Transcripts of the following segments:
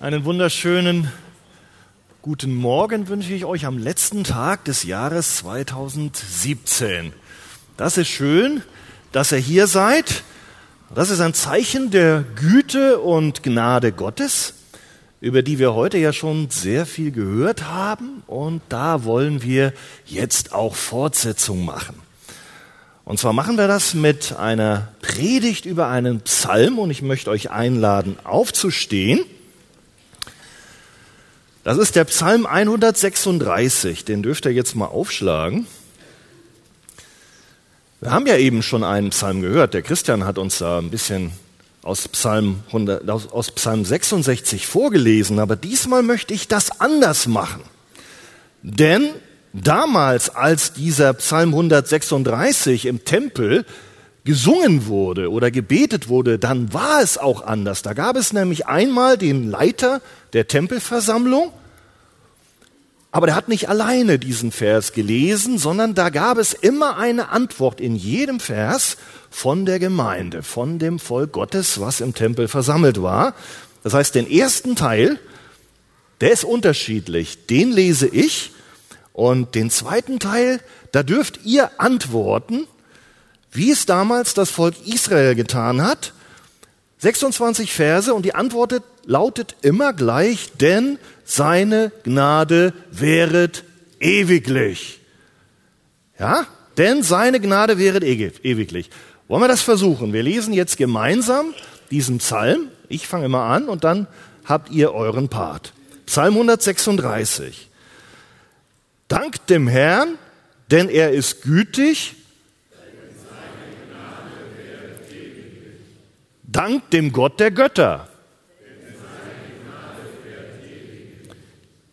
Einen wunderschönen guten Morgen wünsche ich euch am letzten Tag des Jahres 2017. Das ist schön, dass ihr hier seid. Das ist ein Zeichen der Güte und Gnade Gottes, über die wir heute ja schon sehr viel gehört haben. Und da wollen wir jetzt auch Fortsetzung machen. Und zwar machen wir das mit einer Predigt über einen Psalm und ich möchte euch einladen, aufzustehen. Das ist der Psalm 136, den dürft ihr jetzt mal aufschlagen. Wir haben ja eben schon einen Psalm gehört. Der Christian hat uns da ein bisschen aus Psalm, 100, aus Psalm 66 vorgelesen, aber diesmal möchte ich das anders machen. Denn damals, als dieser Psalm 136 im Tempel gesungen wurde oder gebetet wurde, dann war es auch anders. Da gab es nämlich einmal den Leiter der Tempelversammlung, aber der hat nicht alleine diesen Vers gelesen, sondern da gab es immer eine Antwort in jedem Vers von der Gemeinde, von dem Volk Gottes, was im Tempel versammelt war. Das heißt, den ersten Teil, der ist unterschiedlich, den lese ich und den zweiten Teil, da dürft ihr antworten, wie es damals das Volk Israel getan hat. 26 Verse und die Antwort lautet immer gleich, denn seine Gnade wäret ewiglich. Ja? Denn seine Gnade wäret ewiglich. Wollen wir das versuchen? Wir lesen jetzt gemeinsam diesen Psalm. Ich fange immer an und dann habt ihr euren Part. Psalm 136. Dankt dem Herrn, denn er ist gütig Dank dem Gott der Götter.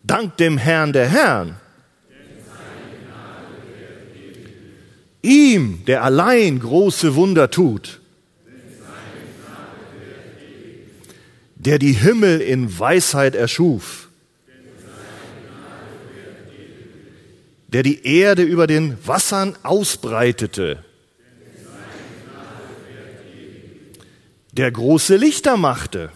Dank dem Herrn der Herrn. Ihm, der allein große Wunder tut. Der die Himmel in Weisheit erschuf. Der die Erde über den Wassern ausbreitete der große Lichter machte,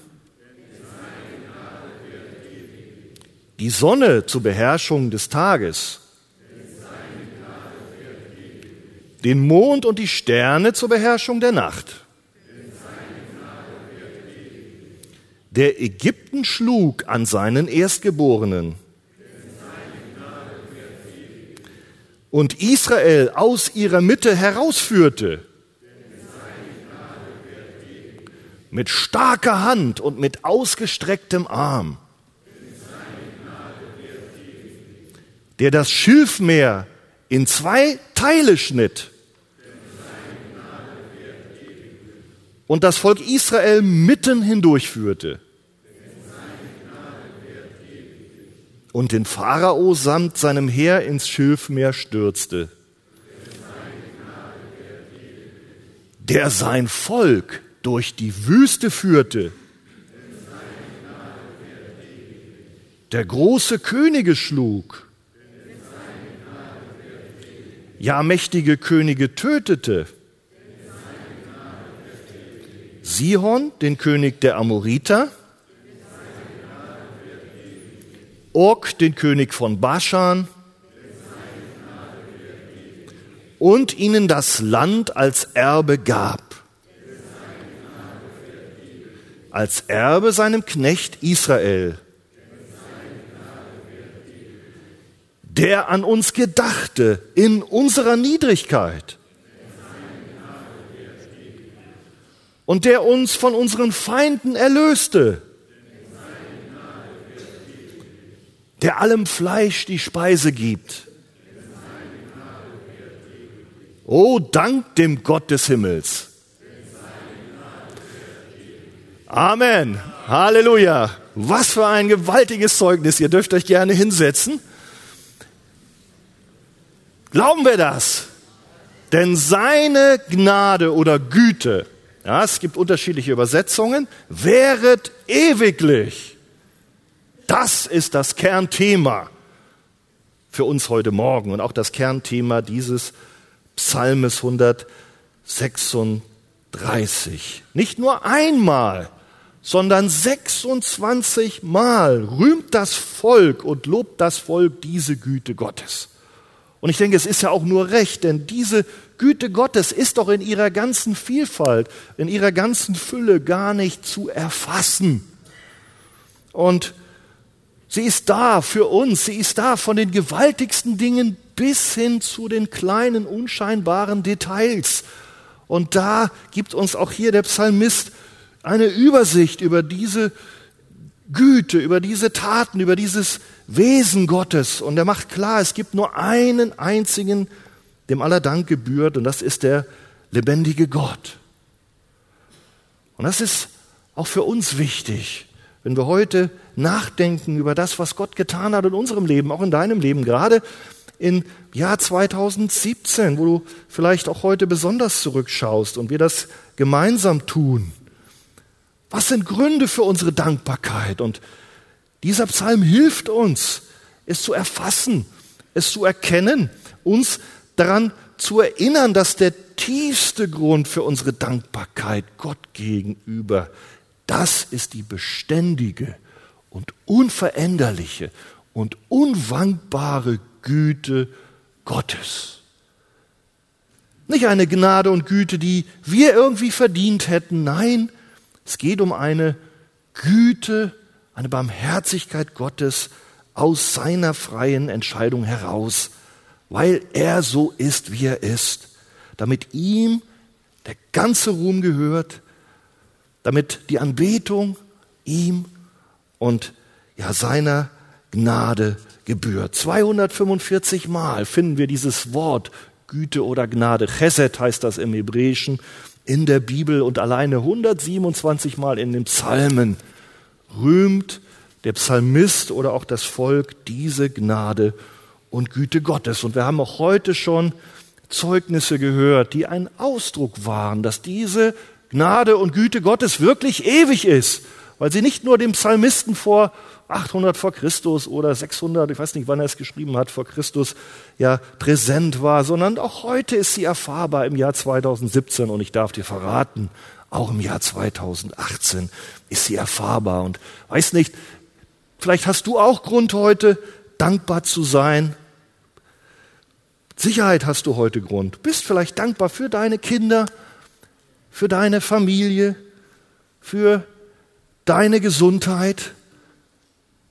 die Sonne zur Beherrschung des Tages, den Mond und die Sterne zur Beherrschung der Nacht, der Ägypten schlug an seinen Erstgeborenen. Und Israel aus ihrer Mitte herausführte. Mit starker Hand und mit ausgestrecktem Arm, der das Schilfmeer in zwei Teile schnitt. Und das Volk Israel mitten hindurchführte. Und den Pharao samt seinem Heer ins Schilfmeer stürzte, der sein Volk durch die Wüste führte, der große Könige schlug, ja mächtige Könige tötete, Sihon, den König der Amoriter, Og, den König von Baschan, und ihnen das Land als Erbe gab. Als Erbe seinem Knecht Israel, der an uns gedachte in unserer Niedrigkeit und der uns von unseren Feinden erlöste, der allem Fleisch die Speise gibt. O Dank dem Gott des Himmels Amen. Halleluja. Was für ein gewaltiges Zeugnis. Ihr dürft euch gerne hinsetzen. Glauben wir das? Denn seine Gnade oder Güte, ja, es gibt unterschiedliche Übersetzungen, wäret ewiglich. Das ist das Kernthema für uns heute Morgen und auch das Kernthema dieses Psalmes 136. Nicht nur einmal sondern 26 Mal rühmt das Volk und lobt das Volk diese Güte Gottes. Und ich denke, es ist ja auch nur recht, denn diese Güte Gottes ist doch in ihrer ganzen Vielfalt, in ihrer ganzen Fülle gar nicht zu erfassen. Und sie ist da für uns, sie ist da von den gewaltigsten Dingen bis hin zu den kleinen, unscheinbaren Details. Und da gibt uns auch hier der Psalmist eine Übersicht über diese Güte, über diese Taten, über dieses Wesen Gottes. Und er macht klar, es gibt nur einen einzigen, dem aller Dank gebührt, und das ist der lebendige Gott. Und das ist auch für uns wichtig, wenn wir heute nachdenken über das, was Gott getan hat in unserem Leben, auch in deinem Leben, gerade im Jahr 2017, wo du vielleicht auch heute besonders zurückschaust und wir das gemeinsam tun. Was sind Gründe für unsere Dankbarkeit? Und dieser Psalm hilft uns, es zu erfassen, es zu erkennen, uns daran zu erinnern, dass der tiefste Grund für unsere Dankbarkeit Gott gegenüber, das ist die beständige und unveränderliche und unwankbare Güte Gottes. Nicht eine Gnade und Güte, die wir irgendwie verdient hätten, nein, es geht um eine Güte, eine Barmherzigkeit Gottes aus seiner freien Entscheidung heraus, weil er so ist, wie er ist, damit ihm der ganze Ruhm gehört, damit die Anbetung ihm und ja seiner Gnade gebührt. 245 Mal finden wir dieses Wort Güte oder Gnade. Chesed heißt das im Hebräischen in der Bibel und alleine 127 Mal in den Psalmen rühmt der Psalmist oder auch das Volk diese Gnade und Güte Gottes. Und wir haben auch heute schon Zeugnisse gehört, die ein Ausdruck waren, dass diese Gnade und Güte Gottes wirklich ewig ist, weil sie nicht nur dem Psalmisten vor 800 vor Christus oder 600, ich weiß nicht, wann er es geschrieben hat, vor Christus ja präsent war, sondern auch heute ist sie erfahrbar im Jahr 2017 und ich darf dir verraten, auch im Jahr 2018 ist sie erfahrbar und weiß nicht, vielleicht hast du auch Grund heute dankbar zu sein. Sicherheit hast du heute Grund. Bist vielleicht dankbar für deine Kinder, für deine Familie, für deine Gesundheit,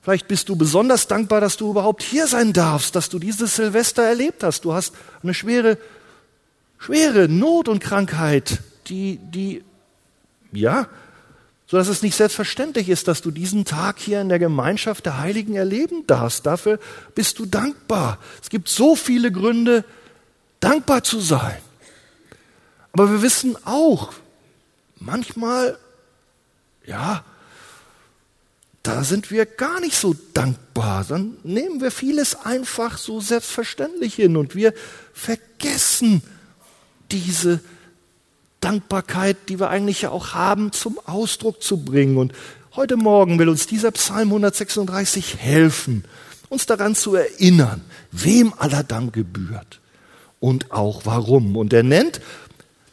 Vielleicht bist du besonders dankbar, dass du überhaupt hier sein darfst, dass du dieses Silvester erlebt hast. Du hast eine schwere, schwere Not und Krankheit, die, die, ja, so dass es nicht selbstverständlich ist, dass du diesen Tag hier in der Gemeinschaft der Heiligen erleben darfst. Dafür bist du dankbar. Es gibt so viele Gründe, dankbar zu sein. Aber wir wissen auch, manchmal, ja, da sind wir gar nicht so dankbar. Dann nehmen wir vieles einfach so selbstverständlich hin und wir vergessen diese Dankbarkeit, die wir eigentlich ja auch haben, zum Ausdruck zu bringen. Und heute Morgen will uns dieser Psalm 136 helfen, uns daran zu erinnern, wem aller Dank gebührt und auch warum. Und er nennt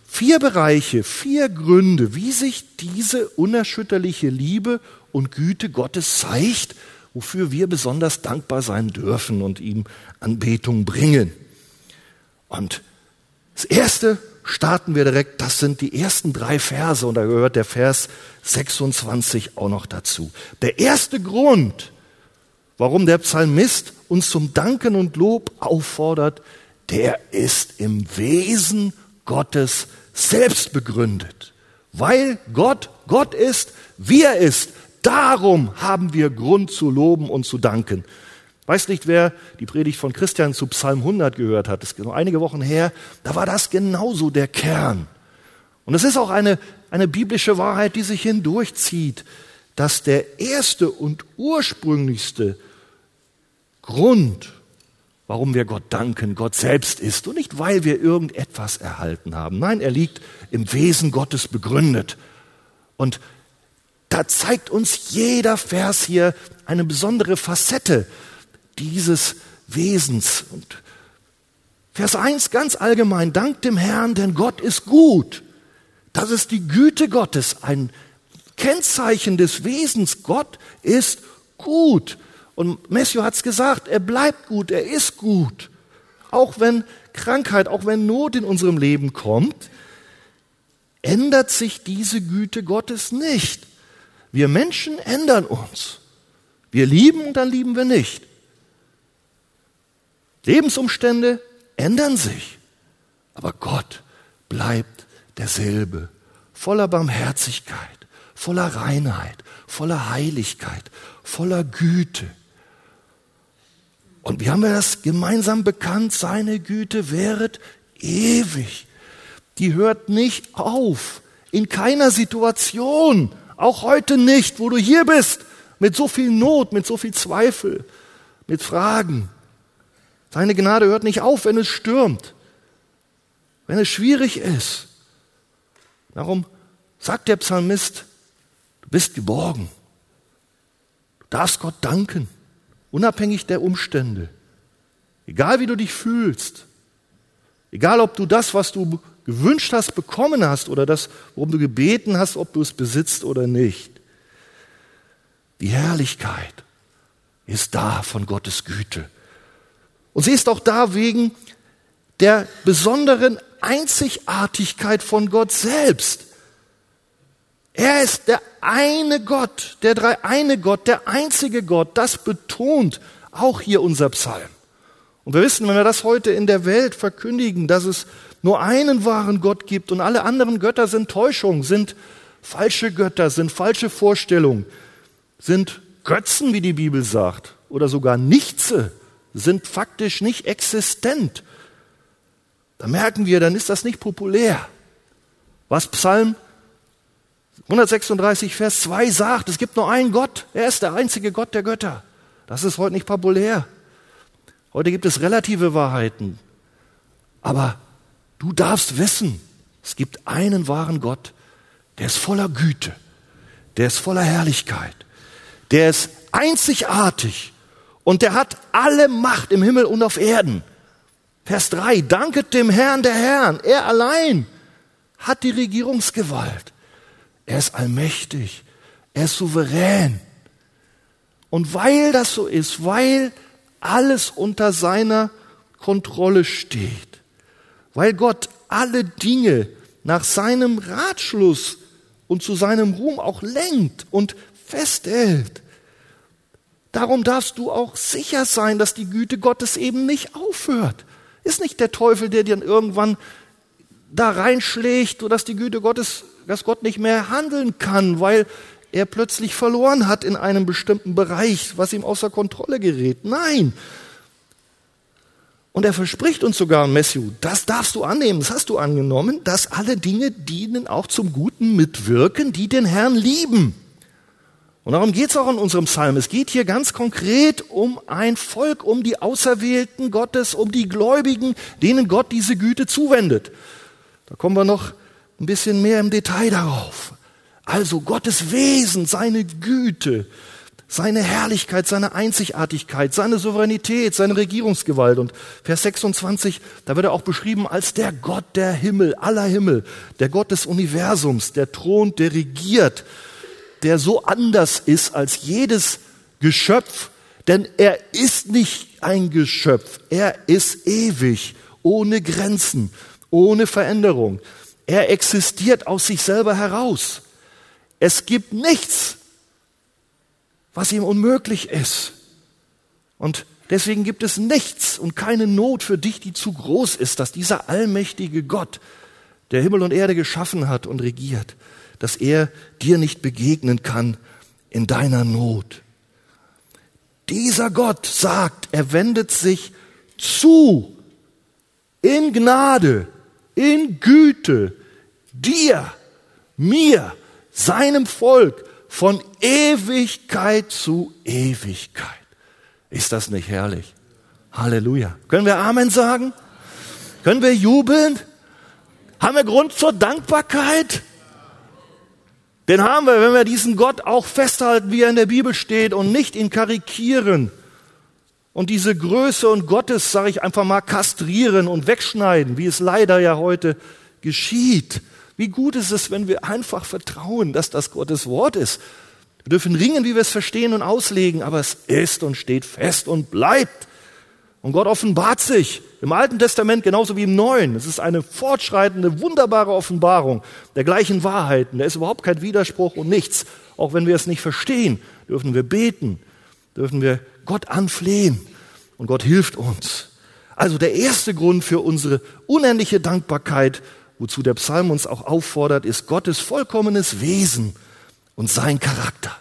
vier Bereiche, vier Gründe, wie sich diese unerschütterliche Liebe und Güte Gottes zeigt, wofür wir besonders dankbar sein dürfen und ihm Anbetung bringen. Und das erste starten wir direkt, das sind die ersten drei Verse und da gehört der Vers 26 auch noch dazu. Der erste Grund, warum der Psalmist uns zum Danken und Lob auffordert, der ist im Wesen Gottes selbst begründet. Weil Gott Gott ist, wie er ist, Darum haben wir Grund zu loben und zu danken. Weiß nicht, wer die Predigt von Christian zu Psalm 100 gehört hat. Das ist noch einige Wochen her. Da war das genauso der Kern. Und es ist auch eine, eine biblische Wahrheit, die sich hindurchzieht, dass der erste und ursprünglichste Grund, warum wir Gott danken, Gott selbst ist und nicht, weil wir irgendetwas erhalten haben. Nein, er liegt im Wesen Gottes begründet. Und da zeigt uns jeder Vers hier eine besondere Facette dieses Wesens. Und Vers 1 ganz allgemein, dank dem Herrn, denn Gott ist gut. Das ist die Güte Gottes, ein Kennzeichen des Wesens. Gott ist gut. Und Matthew hat es gesagt, er bleibt gut, er ist gut. Auch wenn Krankheit, auch wenn Not in unserem Leben kommt, ändert sich diese Güte Gottes nicht. Wir Menschen ändern uns. Wir lieben und dann lieben wir nicht. Lebensumstände ändern sich, aber Gott bleibt derselbe, voller Barmherzigkeit, voller Reinheit, voller Heiligkeit, voller Güte. Und wie haben wir das gemeinsam bekannt? Seine Güte wäret ewig. Die hört nicht auf. In keiner Situation. Auch heute nicht, wo du hier bist. Mit so viel Not, mit so viel Zweifel, mit Fragen. Seine Gnade hört nicht auf, wenn es stürmt. Wenn es schwierig ist. Darum sagt der Psalmist, du bist geborgen. Du darfst Gott danken, unabhängig der Umstände. Egal wie du dich fühlst, egal ob du das, was du gewünscht hast, bekommen hast oder das, worum du gebeten hast, ob du es besitzt oder nicht. Die Herrlichkeit ist da von Gottes Güte. Und sie ist auch da wegen der besonderen Einzigartigkeit von Gott selbst. Er ist der eine Gott, der drei eine Gott, der einzige Gott. Das betont auch hier unser Psalm. Und wir wissen, wenn wir das heute in der Welt verkündigen, dass es nur einen wahren Gott gibt und alle anderen Götter sind Täuschung, sind falsche Götter, sind falsche Vorstellungen, sind Götzen, wie die Bibel sagt, oder sogar Nichtse, sind faktisch nicht existent. Da merken wir, dann ist das nicht populär. Was Psalm 136, Vers 2 sagt, es gibt nur einen Gott, er ist der einzige Gott der Götter. Das ist heute nicht populär. Heute gibt es relative Wahrheiten. Aber du darfst wissen, es gibt einen wahren Gott, der ist voller Güte, der ist voller Herrlichkeit, der ist einzigartig und der hat alle Macht im Himmel und auf Erden. Vers 3, danket dem Herrn der Herren, er allein hat die Regierungsgewalt. Er ist allmächtig, er ist souverän. Und weil das so ist, weil alles unter seiner Kontrolle steht, weil Gott alle Dinge nach seinem Ratschluss und zu seinem Ruhm auch lenkt und festhält. Darum darfst du auch sicher sein, dass die Güte Gottes eben nicht aufhört. Ist nicht der Teufel, der dir irgendwann da reinschlägt, sodass die Güte Gottes, dass Gott nicht mehr handeln kann, weil er plötzlich verloren hat in einem bestimmten Bereich, was ihm außer Kontrolle gerät. Nein. Und er verspricht uns sogar, Matthew, das darfst du annehmen, das hast du angenommen, dass alle Dinge dienen auch zum Guten mitwirken, die den Herrn lieben. Und darum geht es auch in unserem Psalm. Es geht hier ganz konkret um ein Volk, um die Auserwählten Gottes, um die Gläubigen, denen Gott diese Güte zuwendet. Da kommen wir noch ein bisschen mehr im Detail darauf. Also Gottes Wesen, seine Güte, seine Herrlichkeit, seine Einzigartigkeit, seine Souveränität, seine Regierungsgewalt. Und Vers 26, da wird er auch beschrieben als der Gott der Himmel, aller Himmel, der Gott des Universums, der thront, der regiert, der so anders ist als jedes Geschöpf, denn er ist nicht ein Geschöpf, er ist ewig, ohne Grenzen, ohne Veränderung. Er existiert aus sich selber heraus. Es gibt nichts, was ihm unmöglich ist. Und deswegen gibt es nichts und keine Not für dich, die zu groß ist, dass dieser allmächtige Gott, der Himmel und Erde geschaffen hat und regiert, dass er dir nicht begegnen kann in deiner Not. Dieser Gott sagt, er wendet sich zu in Gnade, in Güte, dir, mir, seinem Volk von Ewigkeit zu Ewigkeit. Ist das nicht herrlich? Halleluja. Können wir Amen sagen? Können wir jubeln? Haben wir Grund zur Dankbarkeit? Den haben wir, wenn wir diesen Gott auch festhalten, wie er in der Bibel steht und nicht ihn karikieren und diese Größe und Gottes, sage ich einfach mal, kastrieren und wegschneiden, wie es leider ja heute geschieht. Wie gut ist es, wenn wir einfach vertrauen, dass das Gottes Wort ist. Wir dürfen ringen, wie wir es verstehen und auslegen, aber es ist und steht fest und bleibt. Und Gott offenbart sich im Alten Testament genauso wie im Neuen. Es ist eine fortschreitende, wunderbare Offenbarung der gleichen Wahrheiten. Da ist überhaupt kein Widerspruch und nichts. Auch wenn wir es nicht verstehen, dürfen wir beten, dürfen wir Gott anflehen und Gott hilft uns. Also der erste Grund für unsere unendliche Dankbarkeit wozu der Psalm uns auch auffordert, ist Gottes vollkommenes Wesen und sein Charakter.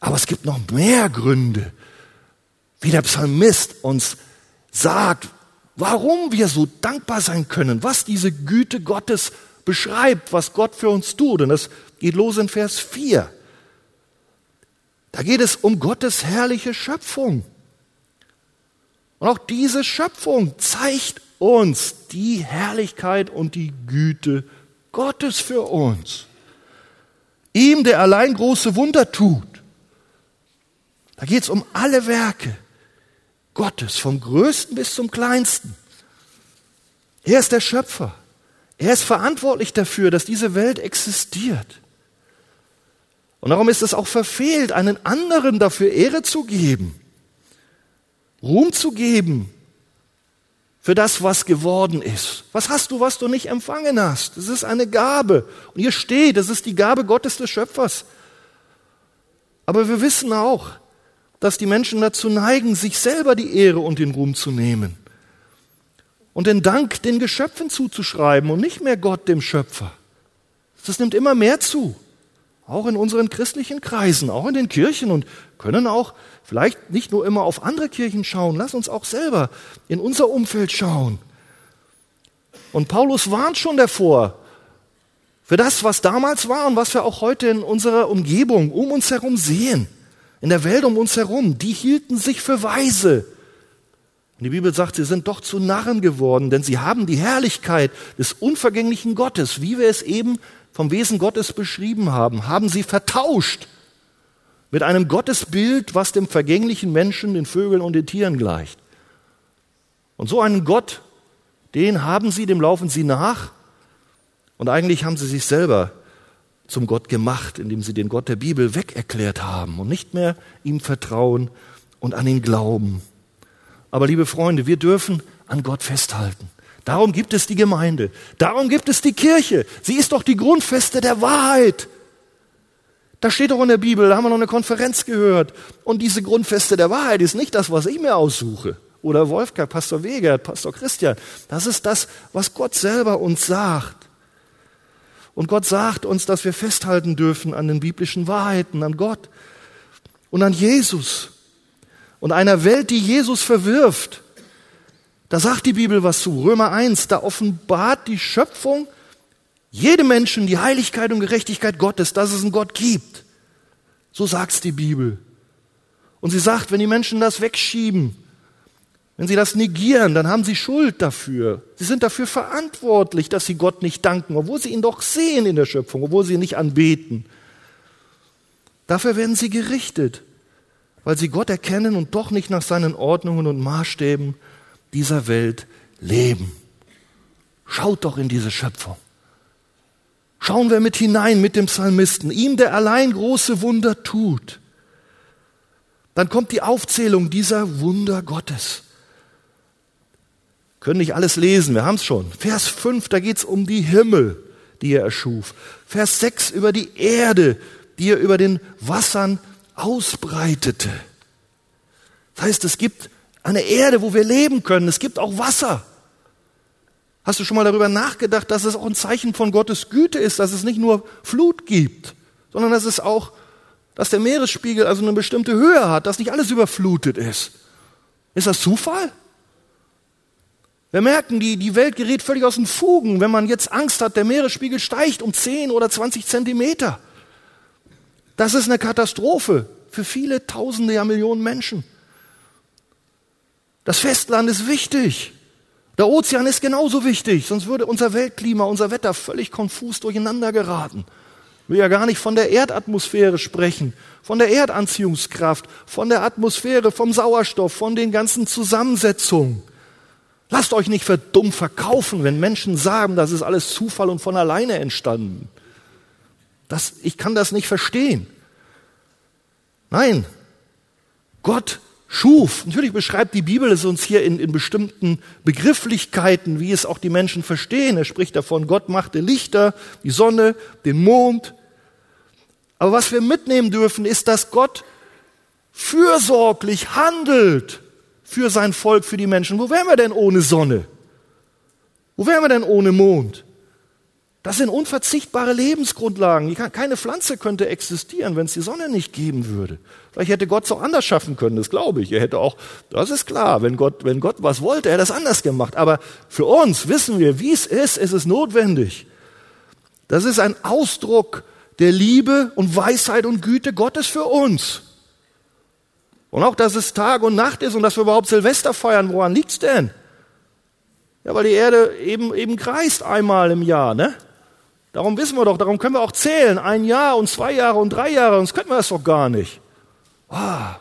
Aber es gibt noch mehr Gründe, wie der Psalmist uns sagt, warum wir so dankbar sein können, was diese Güte Gottes beschreibt, was Gott für uns tut. Und das geht los in Vers 4. Da geht es um Gottes herrliche Schöpfung. Und auch diese Schöpfung zeigt uns die Herrlichkeit und die Güte Gottes für uns. Ihm, der allein große Wunder tut. Da geht es um alle Werke Gottes, vom größten bis zum kleinsten. Er ist der Schöpfer. Er ist verantwortlich dafür, dass diese Welt existiert. Und darum ist es auch verfehlt, einen anderen dafür Ehre zu geben, Ruhm zu geben, für das, was geworden ist. Was hast du, was du nicht empfangen hast? Das ist eine Gabe. Und hier steht, das ist die Gabe Gottes des Schöpfers. Aber wir wissen auch, dass die Menschen dazu neigen, sich selber die Ehre und den Ruhm zu nehmen und den Dank den Geschöpfen zuzuschreiben und nicht mehr Gott dem Schöpfer. Das nimmt immer mehr zu, auch in unseren christlichen Kreisen, auch in den Kirchen und können auch vielleicht nicht nur immer auf andere Kirchen schauen, lass uns auch selber in unser Umfeld schauen. Und Paulus warnt schon davor, für das, was damals war und was wir auch heute in unserer Umgebung um uns herum sehen, in der Welt um uns herum, die hielten sich für weise. Und die Bibel sagt, sie sind doch zu Narren geworden, denn sie haben die Herrlichkeit des unvergänglichen Gottes, wie wir es eben vom Wesen Gottes beschrieben haben, haben sie vertauscht mit einem Gottesbild, was dem vergänglichen Menschen, den Vögeln und den Tieren gleicht. Und so einen Gott, den haben sie, dem laufen sie nach. Und eigentlich haben sie sich selber zum Gott gemacht, indem sie den Gott der Bibel wegerklärt haben und nicht mehr ihm vertrauen und an ihn glauben. Aber liebe Freunde, wir dürfen an Gott festhalten. Darum gibt es die Gemeinde. Darum gibt es die Kirche. Sie ist doch die Grundfeste der Wahrheit. Da steht doch in der Bibel, da haben wir noch eine Konferenz gehört. Und diese Grundfeste der Wahrheit ist nicht das, was ich mir aussuche. Oder Wolfgang, Pastor Wegert, Pastor Christian. Das ist das, was Gott selber uns sagt. Und Gott sagt uns, dass wir festhalten dürfen an den biblischen Wahrheiten, an Gott und an Jesus und einer Welt, die Jesus verwirft. Da sagt die Bibel was zu. Römer 1, da offenbart die Schöpfung jedem Menschen die Heiligkeit und Gerechtigkeit Gottes, dass es einen Gott gibt. So sagt's die Bibel. Und sie sagt, wenn die Menschen das wegschieben, wenn sie das negieren, dann haben sie Schuld dafür. Sie sind dafür verantwortlich, dass sie Gott nicht danken, obwohl sie ihn doch sehen in der Schöpfung, obwohl sie ihn nicht anbeten. Dafür werden sie gerichtet, weil sie Gott erkennen und doch nicht nach seinen Ordnungen und Maßstäben dieser Welt leben. Schaut doch in diese Schöpfung. Schauen wir mit hinein mit dem Psalmisten, ihm, der allein große Wunder tut. Dann kommt die Aufzählung dieser Wunder Gottes. Können nicht alles lesen, wir haben es schon. Vers 5, da geht es um die Himmel, die er erschuf. Vers 6 über die Erde, die er über den Wassern ausbreitete. Das heißt, es gibt eine Erde, wo wir leben können. Es gibt auch Wasser. Hast du schon mal darüber nachgedacht, dass es auch ein Zeichen von Gottes Güte ist, dass es nicht nur Flut gibt, sondern dass es auch, dass der Meeresspiegel also eine bestimmte Höhe hat, dass nicht alles überflutet ist. Ist das Zufall? Wir merken, die, die Welt gerät völlig aus den Fugen, wenn man jetzt Angst hat, der Meeresspiegel steigt um 10 oder 20 Zentimeter. Das ist eine Katastrophe für viele Tausende, ja Millionen Menschen. Das Festland ist wichtig. Der Ozean ist genauso wichtig, sonst würde unser Weltklima, unser Wetter völlig konfus durcheinander geraten. Ich will ja gar nicht von der Erdatmosphäre sprechen, von der Erdanziehungskraft, von der Atmosphäre, vom Sauerstoff, von den ganzen Zusammensetzungen. Lasst euch nicht für dumm verkaufen, wenn Menschen sagen, das ist alles Zufall und von alleine entstanden. Das, ich kann das nicht verstehen. Nein, Gott schuf. Natürlich beschreibt die Bibel es uns hier in, in bestimmten Begrifflichkeiten, wie es auch die Menschen verstehen. Er spricht davon, Gott machte Lichter, die Sonne, den Mond. Aber was wir mitnehmen dürfen, ist, dass Gott fürsorglich handelt für sein Volk, für die Menschen. Wo wären wir denn ohne Sonne? Wo wären wir denn ohne Mond? Das sind unverzichtbare Lebensgrundlagen. Keine Pflanze könnte existieren, wenn es die Sonne nicht geben würde. Vielleicht hätte Gott es auch anders schaffen können, das glaube ich. Er hätte auch, das ist klar, wenn Gott, wenn Gott was wollte, er hätte das anders gemacht. Aber für uns wissen wir, wie es ist, es ist notwendig. Das ist ein Ausdruck der Liebe und Weisheit und Güte Gottes für uns. Und auch, dass es Tag und Nacht ist und dass wir überhaupt Silvester feiern, woran liegt's denn? Ja, weil die Erde eben, eben kreist einmal im Jahr, ne? Darum wissen wir doch, darum können wir auch zählen. Ein Jahr und zwei Jahre und drei Jahre, sonst könnten wir das doch gar nicht. Ah,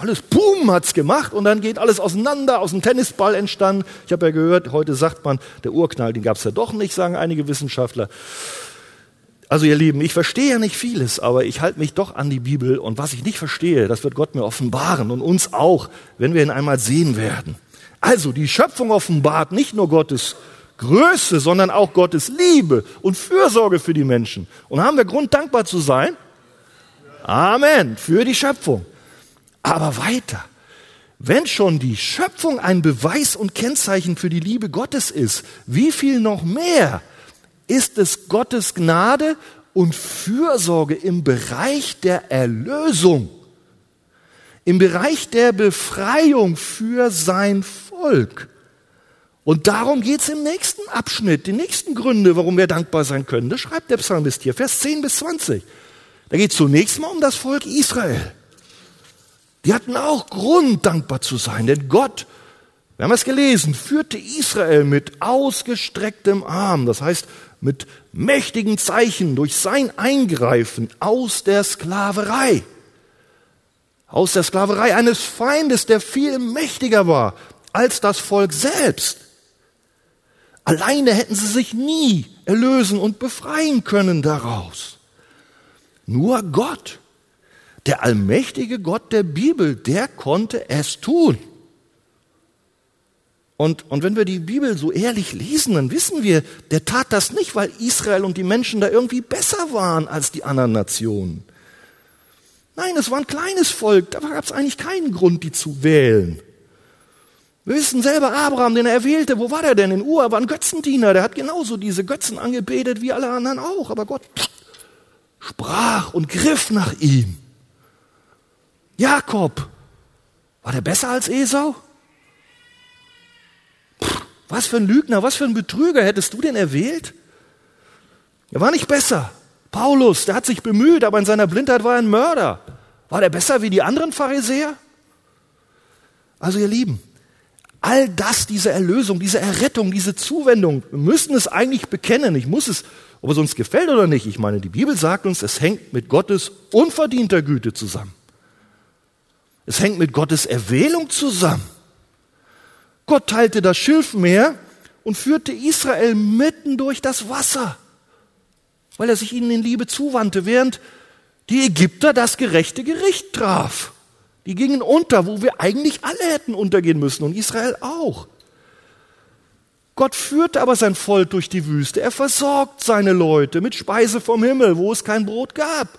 alles Boom hat's gemacht und dann geht alles auseinander, aus dem Tennisball entstanden. Ich habe ja gehört, heute sagt man, der Urknall, den gab's ja doch nicht, sagen einige Wissenschaftler. Also ihr Lieben, ich verstehe ja nicht vieles, aber ich halte mich doch an die Bibel und was ich nicht verstehe, das wird Gott mir offenbaren und uns auch, wenn wir ihn einmal sehen werden. Also die Schöpfung offenbart nicht nur Gottes Größe, sondern auch Gottes Liebe und Fürsorge für die Menschen. Und haben wir Grund dankbar zu sein? Amen, für die Schöpfung. Aber weiter. Wenn schon die Schöpfung ein Beweis und Kennzeichen für die Liebe Gottes ist, wie viel noch mehr ist es Gottes Gnade und Fürsorge im Bereich der Erlösung, im Bereich der Befreiung für sein Volk. Und darum geht es im nächsten Abschnitt, die nächsten Gründe, warum wir dankbar sein können. Das schreibt der Psalmist hier, Vers 10 bis 20. Da geht es zunächst mal um das Volk Israel. Die hatten auch Grund, dankbar zu sein, denn Gott, wir haben es gelesen, führte Israel mit ausgestrecktem Arm, das heißt mit mächtigen Zeichen durch sein Eingreifen aus der Sklaverei. Aus der Sklaverei eines Feindes, der viel mächtiger war als das Volk selbst. Alleine hätten sie sich nie erlösen und befreien können daraus. Nur Gott, der allmächtige Gott der Bibel, der konnte es tun. Und, und wenn wir die Bibel so ehrlich lesen, dann wissen wir, der tat das nicht, weil Israel und die Menschen da irgendwie besser waren als die anderen Nationen. Nein, es war ein kleines Volk, da gab es eigentlich keinen Grund, die zu wählen. Wir wissen selber, Abraham, den er erwählte, wo war der denn? In Ur war ein Götzendiener, der hat genauso diese Götzen angebetet wie alle anderen auch. Aber Gott sprach und griff nach ihm. Jakob, war der besser als Esau? Was für ein Lügner, was für ein Betrüger hättest du denn erwählt? Er war nicht besser. Paulus, der hat sich bemüht, aber in seiner Blindheit war er ein Mörder. War der besser wie die anderen Pharisäer? Also ihr Lieben, all das, diese Erlösung, diese Errettung, diese Zuwendung, wir müssen es eigentlich bekennen. Ich muss es, ob es uns gefällt oder nicht. Ich meine, die Bibel sagt uns, es hängt mit Gottes unverdienter Güte zusammen. Es hängt mit Gottes Erwählung zusammen. Gott teilte das Schilfmeer und führte Israel mitten durch das Wasser, weil er sich ihnen in Liebe zuwandte, während die Ägypter das gerechte Gericht traf. Die gingen unter, wo wir eigentlich alle hätten untergehen müssen und Israel auch. Gott führte aber sein Volk durch die Wüste. Er versorgt seine Leute mit Speise vom Himmel, wo es kein Brot gab.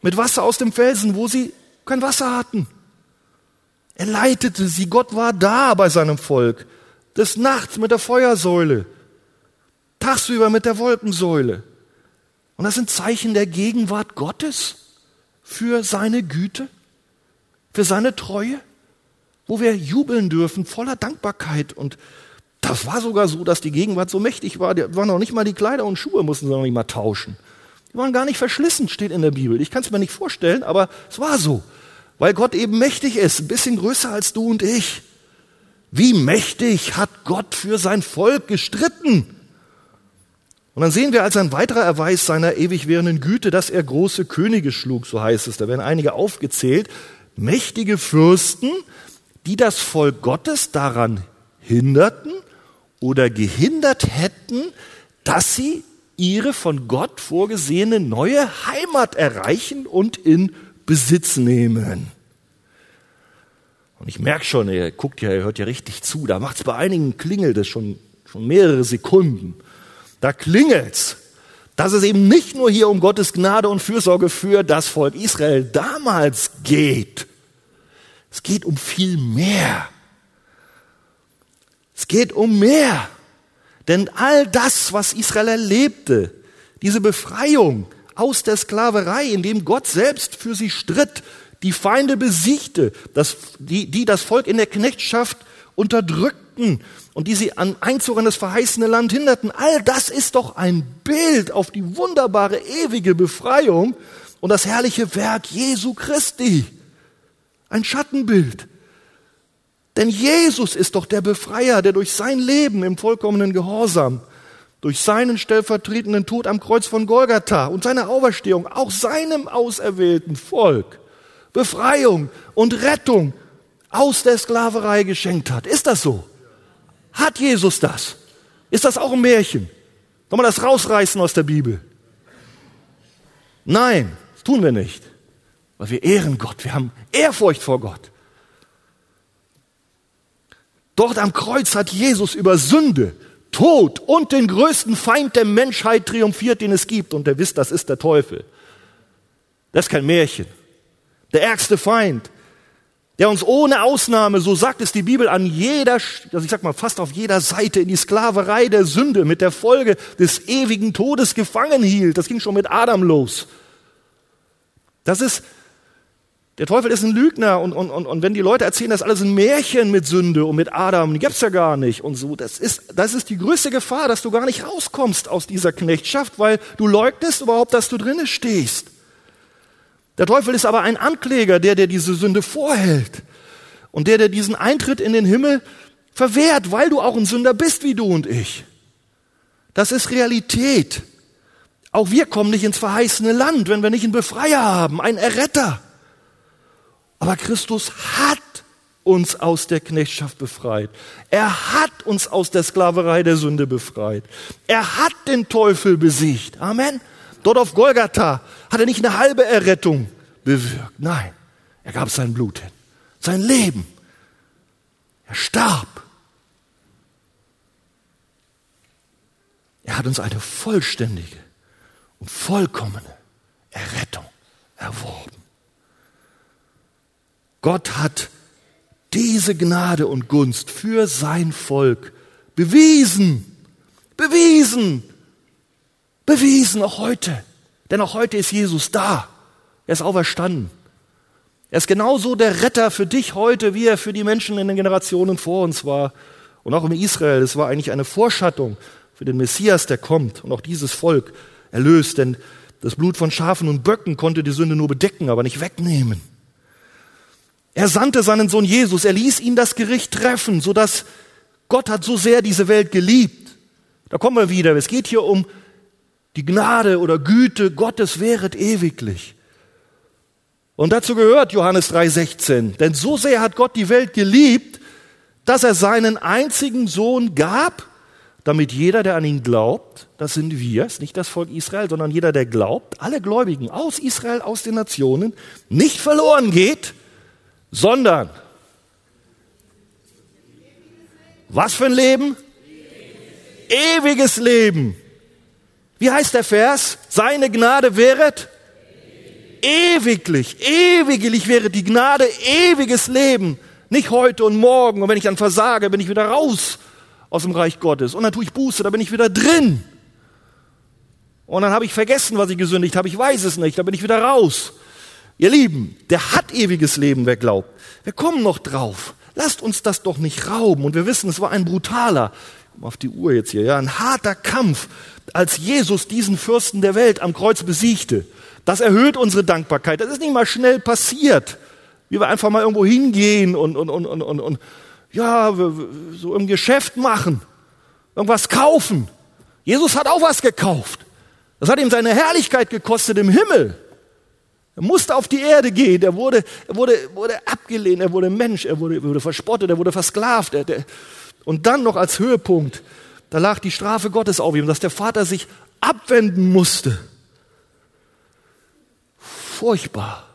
Mit Wasser aus dem Felsen, wo sie kein Wasser hatten. Er leitete sie, Gott war da bei seinem Volk. Des Nachts mit der Feuersäule, tagsüber mit der Wolkensäule. Und das sind Zeichen der Gegenwart Gottes für seine Güte, für seine Treue, wo wir jubeln dürfen, voller Dankbarkeit. Und das war sogar so, dass die Gegenwart so mächtig war, da waren noch nicht mal die Kleider und Schuhe, mussten sie noch nicht mal tauschen. Die waren gar nicht verschlissen, steht in der Bibel. Ich kann es mir nicht vorstellen, aber es war so weil Gott eben mächtig ist, ein bisschen größer als du und ich. Wie mächtig hat Gott für sein Volk gestritten? Und dann sehen wir als ein weiterer Erweis seiner ewig währenden Güte, dass er große Könige schlug, so heißt es. Da werden einige aufgezählt. Mächtige Fürsten, die das Volk Gottes daran hinderten oder gehindert hätten, dass sie ihre von Gott vorgesehene neue Heimat erreichen und in Besitz nehmen. Und ich merke schon, ihr guckt ja, ihr hört ja richtig zu, da macht es bei einigen klingelt es schon, schon mehrere Sekunden. Da klingelt's, dass es eben nicht nur hier um Gottes Gnade und Fürsorge für das Volk Israel damals geht. Es geht um viel mehr. Es geht um mehr. Denn all das, was Israel erlebte, diese Befreiung aus der Sklaverei, in dem Gott selbst für sie stritt, die Feinde besiegte, das, die, die das Volk in der Knechtschaft unterdrückten und die sie an Einzug in das verheißene Land hinderten, all das ist doch ein Bild auf die wunderbare ewige Befreiung und das herrliche Werk Jesu Christi. Ein Schattenbild. Denn Jesus ist doch der Befreier, der durch sein Leben im vollkommenen Gehorsam, durch seinen stellvertretenden Tod am Kreuz von Golgatha und seine Auferstehung auch seinem auserwählten Volk Befreiung und Rettung aus der Sklaverei geschenkt hat. Ist das so? Hat Jesus das? Ist das auch ein Märchen? Sollen wir das rausreißen aus der Bibel? Nein, das tun wir nicht. Weil wir ehren Gott, wir haben Ehrfurcht vor Gott. Dort am Kreuz hat Jesus über Sünde, Tod und den größten Feind der Menschheit triumphiert, den es gibt. Und der wisst, das ist der Teufel. Das ist kein Märchen. Der ärgste Feind, der uns ohne Ausnahme, so sagt es die Bibel, an jeder, also ich sag mal fast auf jeder Seite in die Sklaverei der Sünde mit der Folge des ewigen Todes gefangen hielt. Das ging schon mit Adam los. Das ist der Teufel ist ein Lügner und, und, und, und wenn die Leute erzählen, das alles ein Märchen mit Sünde und mit Adam, die gibt's ja gar nicht und so, das ist, das ist die größte Gefahr, dass du gar nicht rauskommst aus dieser Knechtschaft, weil du leugnest überhaupt, dass du drinnen stehst. Der Teufel ist aber ein Ankläger, der, der diese Sünde vorhält und der, der diesen Eintritt in den Himmel verwehrt, weil du auch ein Sünder bist wie du und ich. Das ist Realität. Auch wir kommen nicht ins verheißene Land, wenn wir nicht einen Befreier haben, einen Erretter. Aber Christus hat uns aus der Knechtschaft befreit. Er hat uns aus der Sklaverei der Sünde befreit. Er hat den Teufel besiegt. Amen. Dort auf Golgatha hat er nicht eine halbe Errettung bewirkt. Nein, er gab sein Blut hin, sein Leben. Er starb. Er hat uns eine vollständige und vollkommene Errettung erworben. Gott hat diese Gnade und Gunst für sein Volk bewiesen. Bewiesen. Bewiesen auch heute. Denn auch heute ist Jesus da. Er ist auferstanden. Er ist genauso der Retter für dich heute, wie er für die Menschen in den Generationen vor uns war. Und auch in Israel, es war eigentlich eine Vorschattung für den Messias, der kommt und auch dieses Volk erlöst. Denn das Blut von Schafen und Böcken konnte die Sünde nur bedecken, aber nicht wegnehmen. Er sandte seinen Sohn Jesus, er ließ ihn das Gericht treffen, so dass Gott hat so sehr diese Welt geliebt. Da kommen wir wieder. Es geht hier um die Gnade oder Güte Gottes wäret ewiglich. Und dazu gehört Johannes 3:16. Denn so sehr hat Gott die Welt geliebt, dass er seinen einzigen Sohn gab, damit jeder, der an ihn glaubt, das sind wir, ist nicht das Volk Israel, sondern jeder, der glaubt, alle Gläubigen aus Israel, aus den Nationen, nicht verloren geht, sondern was für ein Leben? Ewiges Leben. Wie heißt der Vers? Seine Gnade wäret ewiglich, ewiglich wäre die Gnade ewiges Leben. Nicht heute und morgen. Und wenn ich dann versage, bin ich wieder raus aus dem Reich Gottes. Und dann tue ich Buße, da bin ich wieder drin. Und dann habe ich vergessen, was ich gesündigt habe. Ich weiß es nicht, da bin ich wieder raus. Ihr Lieben, der hat ewiges Leben, wer glaubt. Wir kommen noch drauf. Lasst uns das doch nicht rauben. Und wir wissen, es war ein brutaler, auf die Uhr jetzt hier, ja, ein harter Kampf, als Jesus diesen Fürsten der Welt am Kreuz besiegte. Das erhöht unsere Dankbarkeit. Das ist nicht mal schnell passiert, wie wir einfach mal irgendwo hingehen und, und, und, und, und, und ja, so im Geschäft machen, irgendwas kaufen. Jesus hat auch was gekauft. Das hat ihm seine Herrlichkeit gekostet im Himmel. Er musste auf die Erde gehen. Er wurde, er wurde, wurde abgelehnt. Er wurde Mensch. Er wurde, wurde verspottet. Er wurde versklavt. Er, der, und dann noch als Höhepunkt, da lag die Strafe Gottes auf ihm, dass der Vater sich abwenden musste. Furchtbar.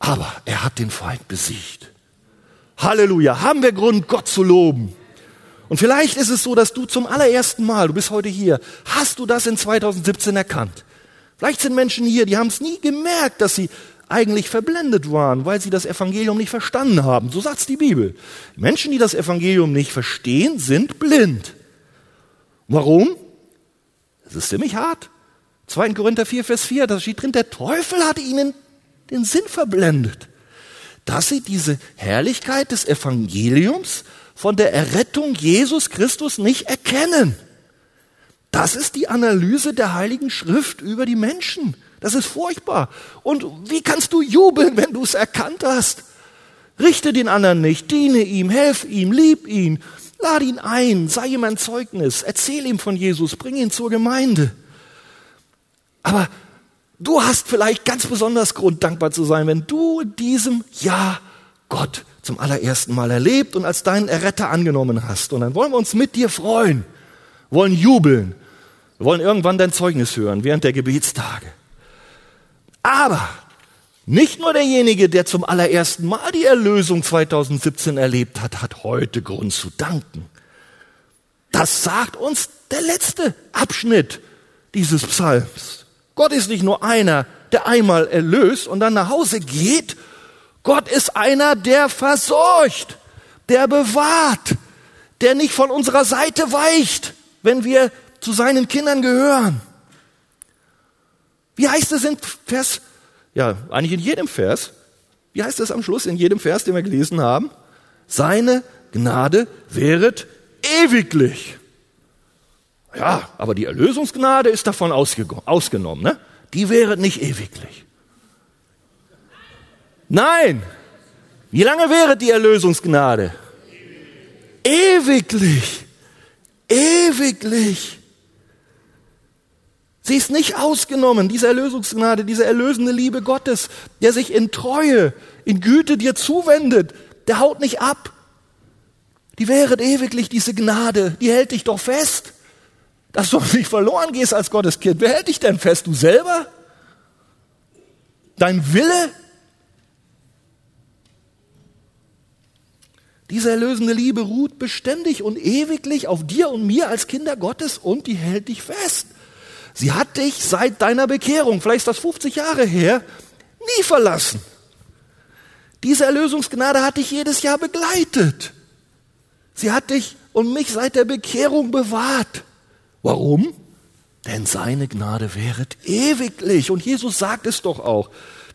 Aber er hat den Feind besiegt. Halleluja. Haben wir Grund, Gott zu loben. Und vielleicht ist es so, dass du zum allerersten Mal, du bist heute hier, hast du das in 2017 erkannt. Vielleicht sind Menschen hier, die haben es nie gemerkt, dass sie eigentlich verblendet waren, weil sie das Evangelium nicht verstanden haben. So sagt die Bibel. Menschen, die das Evangelium nicht verstehen, sind blind. Warum? Es ist ziemlich hart. 2. Korinther 4, Vers 4, da steht drin, der Teufel hat ihnen den Sinn verblendet, dass sie diese Herrlichkeit des Evangeliums von der Errettung Jesus Christus nicht erkennen. Das ist die Analyse der Heiligen Schrift über die Menschen. Das ist furchtbar. Und wie kannst du jubeln, wenn du es erkannt hast? Richte den anderen nicht, diene ihm, helf ihm, lieb ihn, lad ihn ein, sei ihm ein Zeugnis, erzähl ihm von Jesus, bring ihn zur Gemeinde. Aber du hast vielleicht ganz besonders Grund, dankbar zu sein, wenn du diesem Ja Gott zum allerersten Mal erlebt und als deinen Erretter angenommen hast. Und dann wollen wir uns mit dir freuen, wollen jubeln, wir wollen irgendwann dein Zeugnis hören während der Gebetstage. Aber nicht nur derjenige, der zum allerersten Mal die Erlösung 2017 erlebt hat, hat heute Grund zu danken. Das sagt uns der letzte Abschnitt dieses Psalms. Gott ist nicht nur einer, der einmal erlöst und dann nach Hause geht, Gott ist einer, der versorgt, der bewahrt, der nicht von unserer Seite weicht, wenn wir zu seinen Kindern gehören. Wie heißt es in Vers, ja, eigentlich in jedem Vers, wie heißt es am Schluss in jedem Vers, den wir gelesen haben? Seine Gnade wäret ewiglich. Ja, aber die Erlösungsgnade ist davon ausgenommen, ne? Die wäret nicht ewiglich. Nein. Wie lange wäre die Erlösungsgnade? Ewiglich. Ewiglich. Sie ist nicht ausgenommen, diese Erlösungsgnade, diese erlösende Liebe Gottes, der sich in Treue, in Güte dir zuwendet, der haut nicht ab. Die wäret ewiglich, diese Gnade, die hält dich doch fest, dass du nicht verloren gehst als Gotteskind. Wer hält dich denn fest? Du selber? Dein Wille? Diese erlösende Liebe ruht beständig und ewiglich auf dir und mir als Kinder Gottes und die hält dich fest. Sie hat dich seit deiner Bekehrung, vielleicht ist das 50 Jahre her, nie verlassen. Diese Erlösungsgnade hat dich jedes Jahr begleitet. Sie hat dich und mich seit der Bekehrung bewahrt. Warum? Denn seine Gnade wäret ewiglich. Und Jesus sagt es doch auch.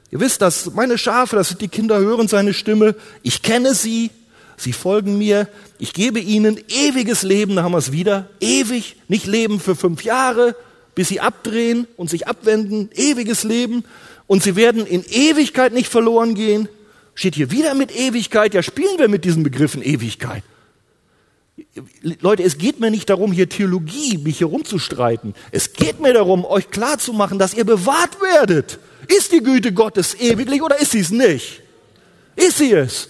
Ihr wisst, dass meine Schafe, das sind die Kinder, hören seine Stimme. Ich kenne sie. Sie folgen mir. Ich gebe ihnen ewiges Leben. Da haben wir es wieder. Ewig. Nicht Leben für fünf Jahre, bis sie abdrehen und sich abwenden, ewiges Leben und sie werden in Ewigkeit nicht verloren gehen. Steht hier wieder mit Ewigkeit, ja spielen wir mit diesen Begriffen Ewigkeit. Leute, es geht mir nicht darum, hier Theologie, mich hier rumzustreiten. Es geht mir darum, euch klarzumachen, dass ihr bewahrt werdet. Ist die Güte Gottes ewiglich oder ist sie es nicht? Ist sie es?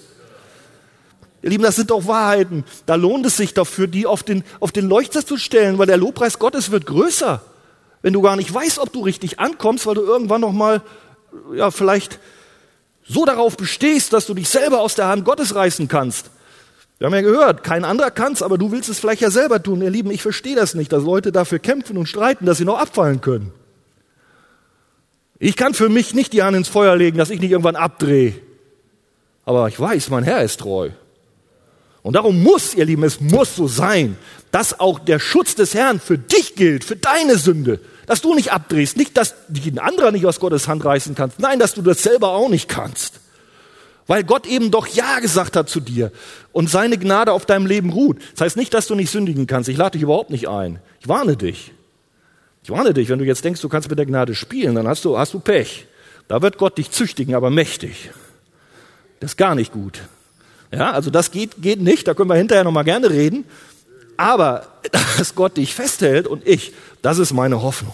Ihr Lieben, das sind doch Wahrheiten. Da lohnt es sich dafür, die auf den, auf den Leuchter zu stellen, weil der Lobpreis Gottes wird größer wenn du gar nicht weißt, ob du richtig ankommst, weil du irgendwann noch mal ja vielleicht so darauf bestehst, dass du dich selber aus der Hand Gottes reißen kannst. Wir haben ja gehört, kein anderer kann's, aber du willst es vielleicht ja selber tun. Ihr Lieben, ich verstehe das nicht, dass Leute dafür kämpfen und streiten, dass sie noch abfallen können. Ich kann für mich nicht die Hand ins Feuer legen, dass ich nicht irgendwann abdrehe. Aber ich weiß, mein Herr ist treu. Und darum muss, ihr Lieben, es muss so sein, dass auch der Schutz des Herrn für dich gilt, für deine Sünde. Dass du nicht abdrehst, nicht, dass dich ein anderer nicht aus Gottes Hand reißen kannst. Nein, dass du das selber auch nicht kannst. Weil Gott eben doch Ja gesagt hat zu dir und seine Gnade auf deinem Leben ruht. Das heißt nicht, dass du nicht sündigen kannst. Ich lade dich überhaupt nicht ein. Ich warne dich. Ich warne dich, wenn du jetzt denkst, du kannst mit der Gnade spielen, dann hast du, hast du Pech. Da wird Gott dich züchtigen, aber mächtig. Das ist gar nicht gut. Ja, also das geht, geht nicht, da können wir hinterher nochmal gerne reden. Aber dass Gott dich festhält und ich, das ist meine Hoffnung.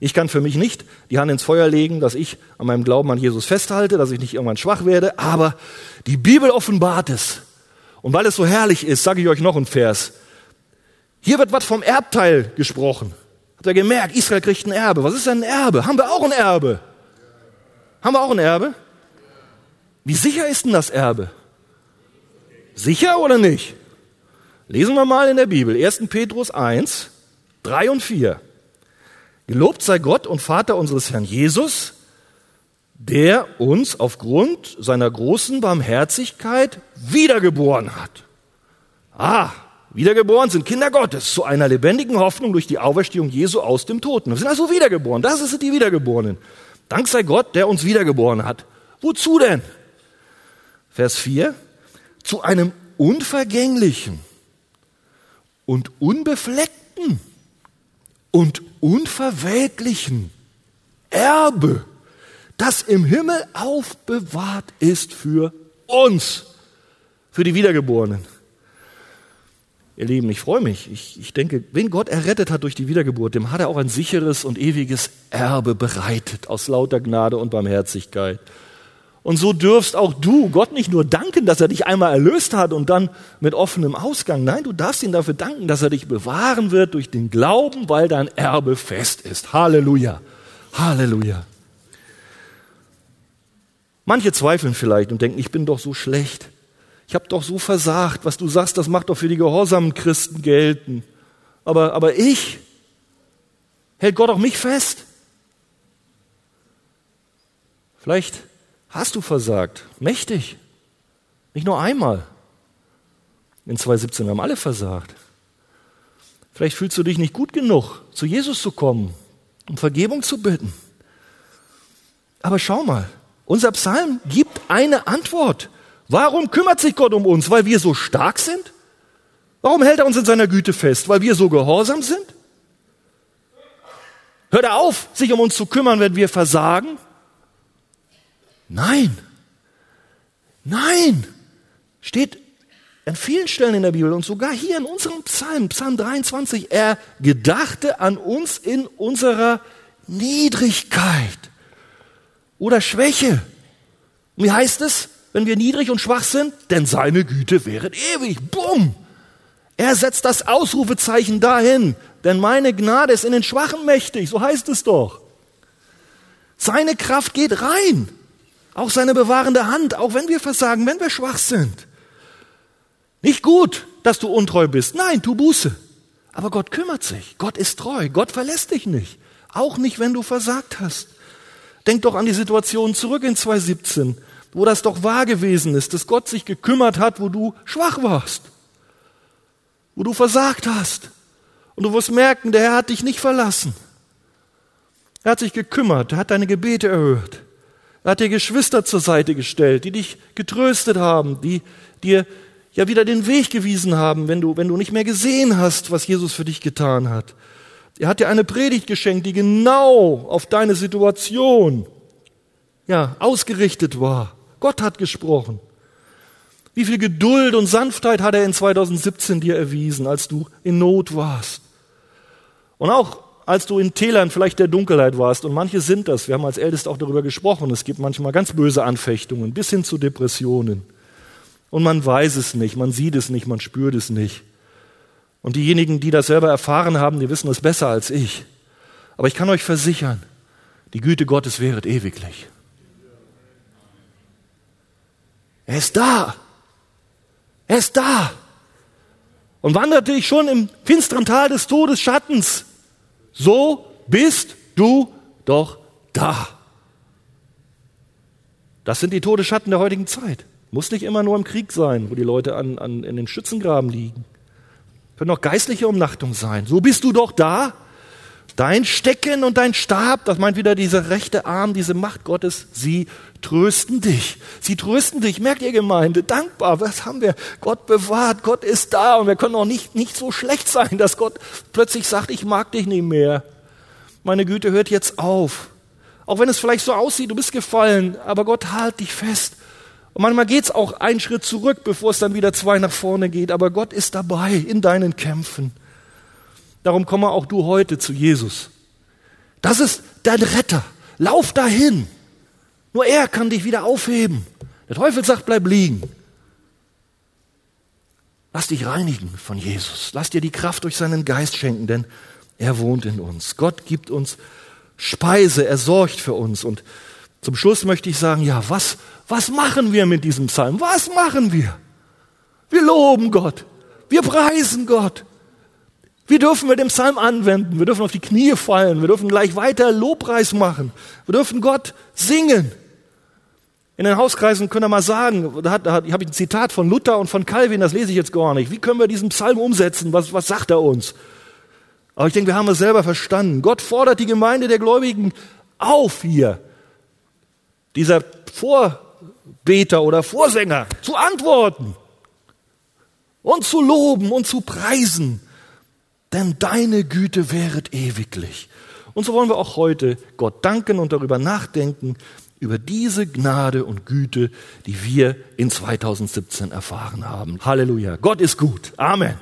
Ich kann für mich nicht die Hand ins Feuer legen, dass ich an meinem Glauben an Jesus festhalte, dass ich nicht irgendwann schwach werde, aber die Bibel offenbart es. Und weil es so herrlich ist, sage ich euch noch einen Vers. Hier wird was vom Erbteil gesprochen. Habt ihr gemerkt, Israel kriegt ein Erbe. Was ist denn ein Erbe? Haben wir auch ein Erbe? Haben wir auch ein Erbe? Wie sicher ist denn das Erbe? Sicher oder nicht? Lesen wir mal in der Bibel. 1. Petrus 1, 3 und 4. Gelobt sei Gott und Vater unseres Herrn Jesus, der uns aufgrund seiner großen Barmherzigkeit wiedergeboren hat. Ah, wiedergeboren sind Kinder Gottes zu einer lebendigen Hoffnung durch die Auferstehung Jesu aus dem Toten. Wir sind also wiedergeboren. Das sind die Wiedergeborenen. Dank sei Gott, der uns wiedergeboren hat. Wozu denn? Vers 4. Zu einem unvergänglichen und unbefleckten und unverwelklichen Erbe, das im Himmel aufbewahrt ist für uns, für die Wiedergeborenen. Ihr Lieben, ich freue mich. Ich, ich denke, wen Gott errettet hat durch die Wiedergeburt, dem hat er auch ein sicheres und ewiges Erbe bereitet aus lauter Gnade und Barmherzigkeit. Und so dürfst auch du Gott nicht nur danken, dass er dich einmal erlöst hat und dann mit offenem Ausgang. Nein, du darfst ihn dafür danken, dass er dich bewahren wird durch den Glauben, weil dein Erbe fest ist. Halleluja. Halleluja. Manche zweifeln vielleicht und denken, ich bin doch so schlecht. Ich habe doch so versagt. Was du sagst, das macht doch für die gehorsamen Christen gelten. Aber, aber ich, hält Gott auch mich fest? Vielleicht hast du versagt. Mächtig. Nicht nur einmal. In 2017 haben alle versagt. Vielleicht fühlst du dich nicht gut genug, zu Jesus zu kommen, um Vergebung zu bitten. Aber schau mal, unser Psalm gibt eine Antwort. Warum kümmert sich Gott um uns? Weil wir so stark sind? Warum hält er uns in seiner Güte fest? Weil wir so gehorsam sind? Hört er auf, sich um uns zu kümmern, wenn wir versagen? Nein. Nein. Steht an vielen Stellen in der Bibel und sogar hier in unserem Psalm, Psalm 23, er gedachte an uns in unserer Niedrigkeit oder Schwäche. wie heißt es, wenn wir niedrig und schwach sind? Denn seine Güte wäre ewig. Bumm! Er setzt das Ausrufezeichen dahin, denn meine Gnade ist in den Schwachen mächtig, so heißt es doch. Seine Kraft geht rein. Auch seine bewahrende Hand, auch wenn wir versagen, wenn wir schwach sind. Nicht gut, dass du untreu bist. Nein, tu Buße. Aber Gott kümmert sich. Gott ist treu. Gott verlässt dich nicht. Auch nicht, wenn du versagt hast. Denk doch an die Situation zurück in 2017, wo das doch wahr gewesen ist, dass Gott sich gekümmert hat, wo du schwach warst, wo du versagt hast. Und du wirst merken, der Herr hat dich nicht verlassen. Er hat sich gekümmert, er hat deine Gebete erhört. Er hat dir Geschwister zur Seite gestellt, die dich getröstet haben, die dir ja wieder den Weg gewiesen haben, wenn du, wenn du nicht mehr gesehen hast, was Jesus für dich getan hat. Er hat dir eine Predigt geschenkt, die genau auf deine Situation ja, ausgerichtet war. Gott hat gesprochen. Wie viel Geduld und Sanftheit hat er in 2017 dir erwiesen, als du in Not warst. Und auch als du in Tälern vielleicht der Dunkelheit warst, und manche sind das, wir haben als Älteste auch darüber gesprochen, es gibt manchmal ganz böse Anfechtungen, bis hin zu Depressionen. Und man weiß es nicht, man sieht es nicht, man spürt es nicht. Und diejenigen, die das selber erfahren haben, die wissen es besser als ich. Aber ich kann euch versichern, die Güte Gottes wäret ewiglich. Er ist da. Er ist da. Und wanderte ich schon im finsteren Tal des Todesschattens, so bist du doch da. Das sind die Todesschatten der heutigen Zeit. Muss nicht immer nur im Krieg sein, wo die Leute an, an, in den Schützengraben liegen. Können auch geistliche Umnachtung sein. So bist du doch da. Dein Stecken und dein Stab, das meint wieder dieser rechte Arm, diese Macht Gottes, sie trösten dich. Sie trösten dich. Merkt ihr Gemeinde? Dankbar. Was haben wir? Gott bewahrt. Gott ist da. Und wir können auch nicht, nicht so schlecht sein, dass Gott plötzlich sagt, ich mag dich nicht mehr. Meine Güte hört jetzt auf. Auch wenn es vielleicht so aussieht, du bist gefallen, aber Gott halt dich fest. Und manchmal geht's auch einen Schritt zurück, bevor es dann wieder zwei nach vorne geht. Aber Gott ist dabei in deinen Kämpfen. Darum komme auch du heute zu Jesus. Das ist dein Retter. Lauf dahin. Nur er kann dich wieder aufheben. Der Teufel sagt, bleib liegen. Lass dich reinigen von Jesus. Lass dir die Kraft durch seinen Geist schenken, denn er wohnt in uns. Gott gibt uns Speise, er sorgt für uns. Und zum Schluss möchte ich sagen, ja, was, was machen wir mit diesem Psalm? Was machen wir? Wir loben Gott. Wir preisen Gott. Wie dürfen wir den Psalm anwenden? Wir dürfen auf die Knie fallen. Wir dürfen gleich weiter Lobpreis machen. Wir dürfen Gott singen. In den Hauskreisen können wir mal sagen, da, da habe ich ein Zitat von Luther und von Calvin, das lese ich jetzt gar nicht. Wie können wir diesen Psalm umsetzen? Was, was sagt er uns? Aber ich denke, wir haben es selber verstanden. Gott fordert die Gemeinde der Gläubigen auf hier, dieser Vorbeter oder Vorsänger zu antworten und zu loben und zu preisen, denn deine Güte wäret ewiglich. Und so wollen wir auch heute Gott danken und darüber nachdenken, über diese Gnade und Güte, die wir in 2017 erfahren haben. Halleluja. Gott ist gut. Amen.